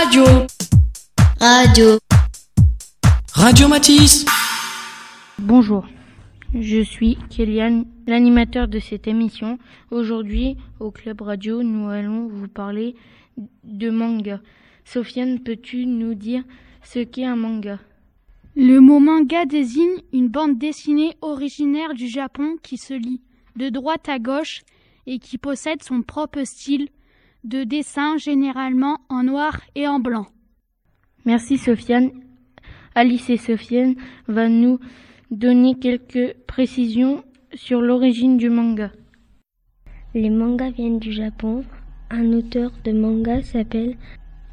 Radio. Radio. Radio Matisse. Bonjour. Je suis Kéliane, l'animateur de cette émission. Aujourd'hui, au Club Radio, nous allons vous parler de manga. Sofiane, peux-tu nous dire ce qu'est un manga? Le mot manga désigne une bande dessinée originaire du Japon qui se lit de droite à gauche et qui possède son propre style de dessin généralement en noir et en blanc. Merci Sofiane. Alice et Sofiane va nous donner quelques précisions sur l'origine du manga. Les mangas viennent du Japon. Un auteur de manga s'appelle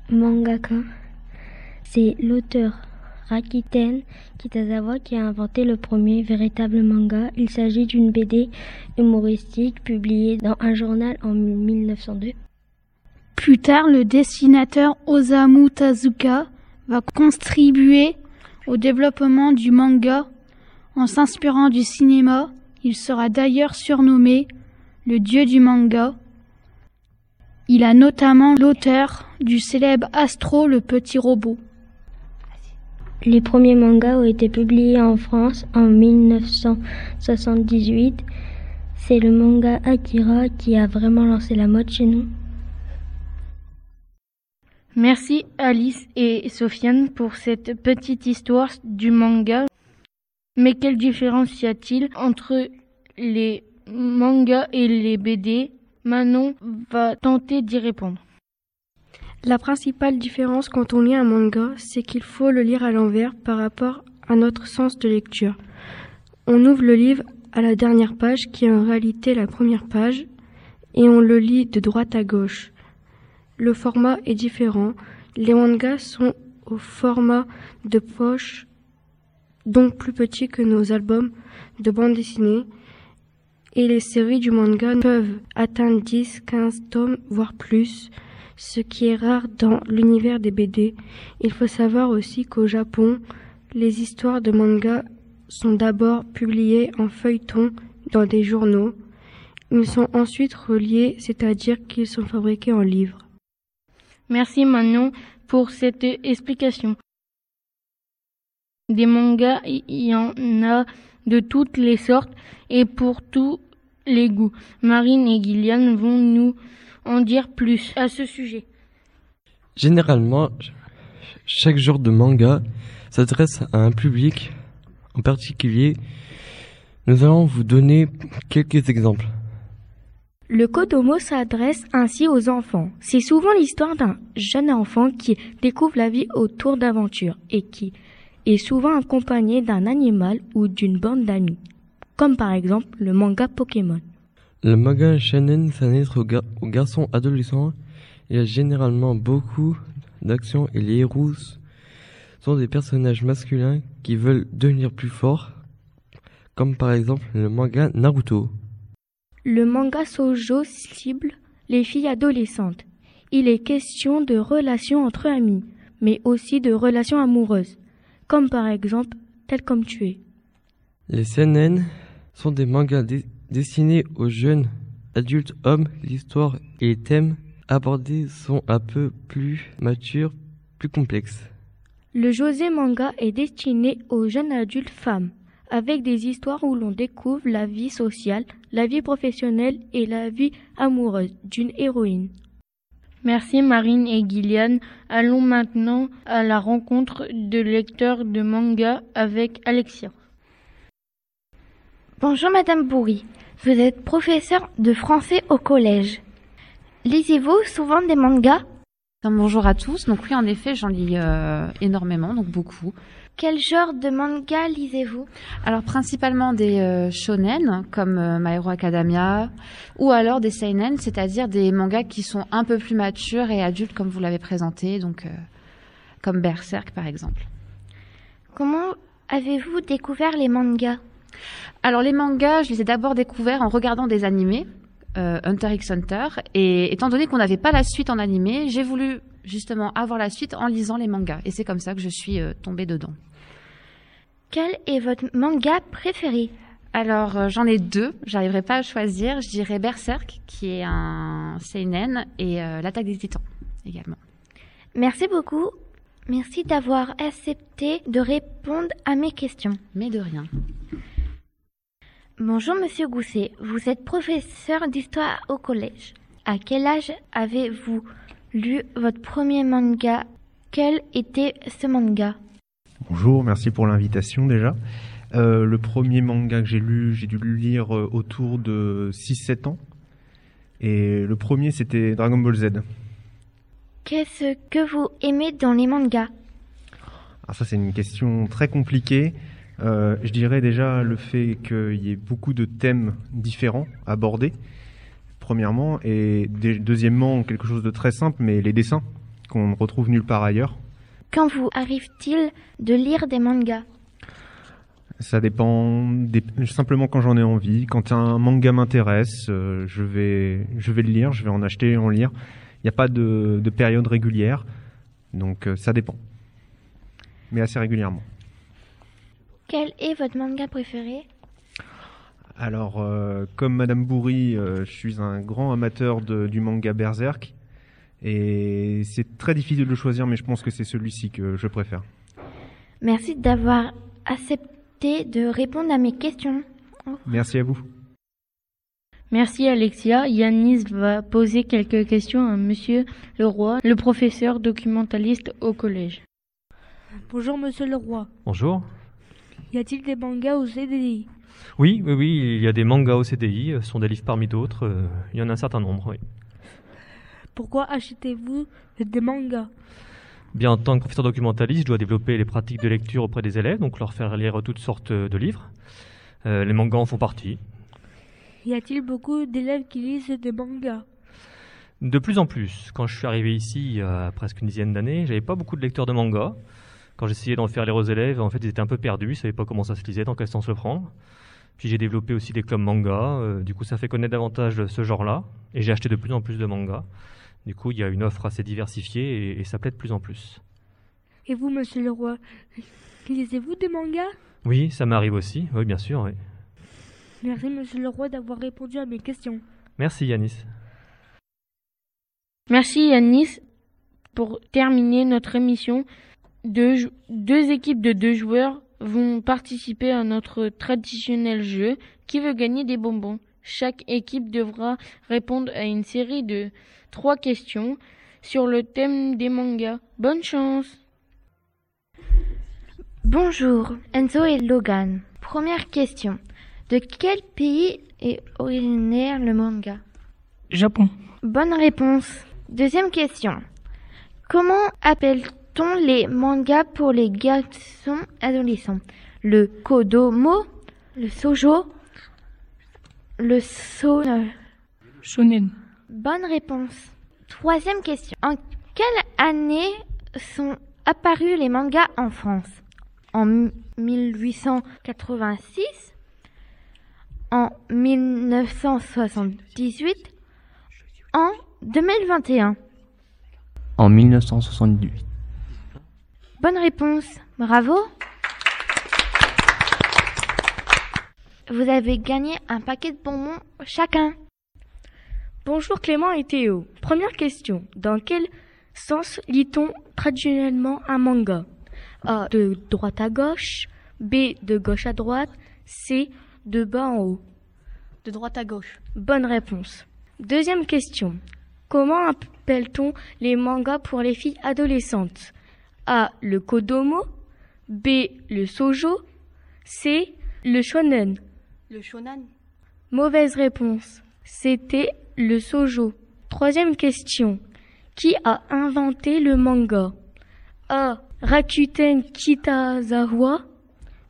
mangaka. C'est l'auteur Rakuten Kitazawa qui a inventé le premier véritable manga. Il s'agit d'une BD humoristique publiée dans un journal en 1902. Plus tard, le dessinateur Osamu Tezuka va contribuer au développement du manga en s'inspirant du cinéma. Il sera d'ailleurs surnommé le dieu du manga. Il a notamment l'auteur du célèbre Astro le petit robot. Les premiers mangas ont été publiés en France en 1978. C'est le manga Akira qui a vraiment lancé la mode chez nous. Merci Alice et Sofiane pour cette petite histoire du manga. Mais quelle différence y a-t-il entre les mangas et les BD Manon va tenter d'y répondre. La principale différence quand on lit un manga, c'est qu'il faut le lire à l'envers par rapport à notre sens de lecture. On ouvre le livre à la dernière page qui est en réalité la première page et on le lit de droite à gauche. Le format est différent. Les mangas sont au format de poche, donc plus petit que nos albums de bande dessinée. Et les séries du manga peuvent atteindre 10, 15 tomes, voire plus, ce qui est rare dans l'univers des BD. Il faut savoir aussi qu'au Japon, les histoires de manga sont d'abord publiées en feuilleton dans des journaux. Ils sont ensuite reliés, c'est-à-dire qu'ils sont fabriqués en livres. Merci Manon pour cette explication. Des mangas, il y en a de toutes les sortes et pour tous les goûts. Marine et Gillian vont nous en dire plus à ce sujet. Généralement, chaque genre de manga s'adresse à un public en particulier. Nous allons vous donner quelques exemples. Le Kodomo s'adresse ainsi aux enfants. C'est souvent l'histoire d'un jeune enfant qui découvre la vie autour d'aventures et qui est souvent accompagné d'un animal ou d'une bande d'amis, comme par exemple le manga Pokémon. Le manga shonen s'adresse aux, aux, garçons adolescents. Il y a généralement beaucoup d'action et les héros sont des personnages masculins qui veulent devenir plus forts, comme par exemple le manga Naruto. Le manga Sojo cible les filles adolescentes. Il est question de relations entre amis, mais aussi de relations amoureuses, comme par exemple Tel comme tu es. Les seinen sont des mangas destinés aux jeunes adultes hommes. L'histoire et les thèmes abordés sont un peu plus matures, plus complexes. Le José manga est destiné aux jeunes adultes femmes avec des histoires où l'on découvre la vie sociale, la vie professionnelle et la vie amoureuse d'une héroïne. Merci Marine et Gillian. Allons maintenant à la rencontre de lecteurs de manga avec Alexia. Bonjour Madame Bourri, vous êtes professeure de français au collège. Lisez-vous souvent des mangas? Bonjour à tous. Donc oui, en effet, j'en lis euh, énormément, donc beaucoup. Quel genre de manga lisez-vous? Alors principalement des euh, shonen comme euh, My Hero Academia ou alors des seinen, c'est-à-dire des mangas qui sont un peu plus matures et adultes comme vous l'avez présenté, donc euh, comme Berserk par exemple. Comment avez-vous découvert les mangas? Alors les mangas, je les ai d'abord découverts en regardant des animés. Euh, Hunter x Hunter et étant donné qu'on n'avait pas la suite en animé, j'ai voulu justement avoir la suite en lisant les mangas et c'est comme ça que je suis euh, tombée dedans. Quel est votre manga préféré? Alors euh, j'en ai deux, j'arriverai pas à choisir. Je dirais Berserk qui est un seinen et euh, l'attaque des Titans également. Merci beaucoup. Merci d'avoir accepté de répondre à mes questions. Mais de rien. Bonjour Monsieur Gousset, vous êtes professeur d'histoire au collège. À quel âge avez-vous? Lu votre premier manga Quel était ce manga? Bonjour, merci pour l'invitation déjà. Euh, le premier manga que j'ai lu, j'ai dû le lire euh, autour de 6-7 ans. Et le premier, c'était Dragon Ball Z. Qu'est-ce que vous aimez dans les mangas? Alors ça, c'est une question très compliquée. Euh, je dirais déjà le fait qu'il y ait beaucoup de thèmes différents abordés, premièrement, et deuxièmement, quelque chose de très simple, mais les dessins, qu'on ne retrouve nulle part ailleurs. Quand vous arrive-t-il de lire des mangas? Ça dépend des... simplement quand j'en ai envie. Quand un manga m'intéresse, euh, je vais je vais le lire, je vais en acheter, en lire. Il n'y a pas de, de, période régulière, donc euh, ça dépend, mais assez régulièrement. Quel est votre manga préféré? Alors, euh, comme Madame Bourri, je suis un grand amateur de, du manga Berserk, et c'est très difficile de le choisir, mais je pense que c'est celui-ci que je préfère. Merci d'avoir accepté de répondre à mes questions. Merci à vous. Merci Alexia. Yanis va poser quelques questions à Monsieur Leroy, le professeur documentaliste au collège. Bonjour Monsieur Leroy. Bonjour. Y a-t-il des mangas au CDI Oui, oui, oui, il y a des mangas au CDI. Ce sont des livres parmi d'autres. Euh, il y en a un certain nombre, oui. Pourquoi achetez-vous des mangas? Bien, en tant que professeur documentaliste, je dois développer les pratiques de lecture auprès des élèves, donc leur faire lire toutes sortes de livres. Euh, les mangas en font partie. Y a-t-il beaucoup d'élèves qui lisent des mangas? De plus en plus. Quand je suis arrivé ici il y a presque une dizaine d'années, j'avais pas beaucoup de lecteurs de mangas. Quand j'essayais d'en faire lire aux élèves, en fait, ils étaient un peu perdus, ils savaient pas comment ça se lisait, dans quel sens le prendre. Puis j'ai développé aussi des clubs manga, euh, du coup ça fait connaître davantage ce genre-là, et j'ai acheté de plus en plus de mangas. Du coup, il y a une offre assez diversifiée et, ça plaît de plus en plus. Et vous, monsieur le roi, lisez-vous des mangas? Oui, ça m'arrive aussi. Oui, bien sûr. Oui. Merci, monsieur le roi, d'avoir répondu à mes questions. Merci, Yanis. Merci, Yanis. Pour terminer notre émission, deux, deux équipes de deux joueurs vont participer à notre traditionnel jeu qui veut gagner des bonbons? Chaque équipe devra répondre à une série de trois questions sur le thème des mangas. Bonne chance Bonjour, Enzo et Logan. Première question. De quel pays est originaire le manga? Japon. Bonne réponse. Deuxième question. Comment appelle-t-on les mangas pour les garçons adolescents Le kodomo, le sojo, le so... Shonen. Bonne réponse. Troisième question. En quelle année sont apparus les mangas en France? En 1886 En 1978 En 2021 En 1978. Bonne réponse. Bravo. Vous avez gagné un paquet de bonbons chacun. Bonjour Clément et Théo. Première question. Dans quel sens lit-on traditionnellement un manga? A. De droite à gauche. B. De gauche à droite. C. De bas en haut. De droite à gauche. Bonne réponse. Deuxième question. Comment appelle-t-on les mangas pour les filles adolescentes? A. Le kodomo. B. Le sojo. C. Le shonen. Le shonen. Mauvaise réponse. C'était le sojo. Troisième question. Qui a inventé le manga? A. Rakuten Kitazawa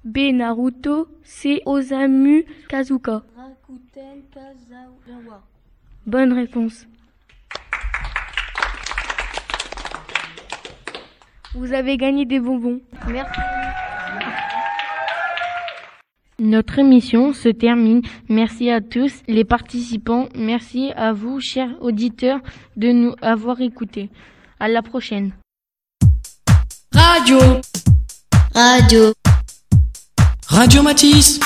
B. Naruto C. Osamu Kazuka Rakuten Kazawa. Bonne réponse. Vous avez gagné des bonbons. Merci. Notre émission se termine. Merci à tous les participants. Merci à vous, chers auditeurs, de nous avoir écoutés. À la prochaine. Radio. Radio. Radio Matisse.